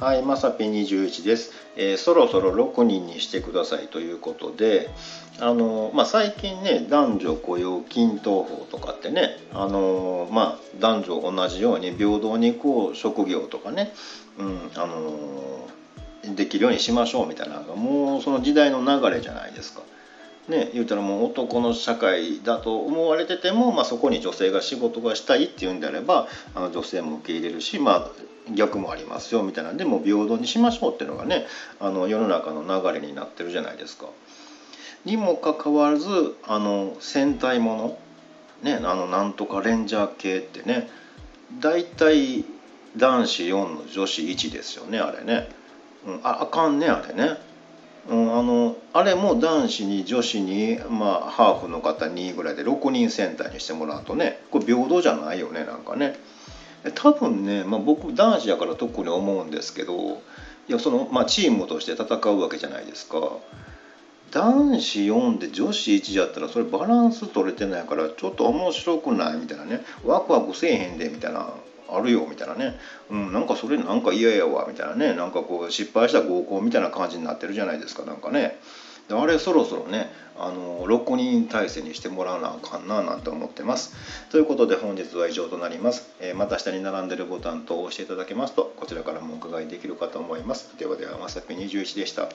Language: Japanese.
はい、まさぴ21です、えー、そろそろ6人にしてくださいということで、あのまあ、最近ね男女雇用均等法とかってね、あのまあ、男女同じように平等にこう職業とかね、うんあのできるようにしましょうみたいなもうその時代の流れじゃないですか。ね、言うたらもう男の社会だと思われてても、まあ、そこに女性が仕事がしたいっていうんであればあの女性も受け入れるし、まあ、逆もありますよみたいなんでも平等にしましょうっていうのがねあの世の中の流れになってるじゃないですか。にもかかわらずあの戦隊もの、ね、あのなんとかレンジャー系ってね大体男子4の女子1ですよねあれね、うん、ああかんねあれね、うん、あのあれも男子に女子に、まあ、ハーフの方2ぐらいで6人戦隊にしてもらうとねこれ平等じゃないよねなんかね。多分ね、まあ、僕男子やから特に思うんですけどいやその、まあ、チームとして戦うわけじゃないですか。男子4で女子1やったらそれバランス取れてないからちょっと面白くないみたいなね。ワクワクせえへんでみたいなあるよみたいなね、うん、なんかそれなんか嫌やわみたいなね。なんかこう失敗した合コンみたいな感じになってるじゃないですかなんかね。あれそろそろねあの6人体制にしてもらわなあかんななんて思ってます。ということで本日は以上となります。えー、また下に並んでるボタンと押していただけますとこちらからもお伺いできるかと思います。ではではまさぴ21でした。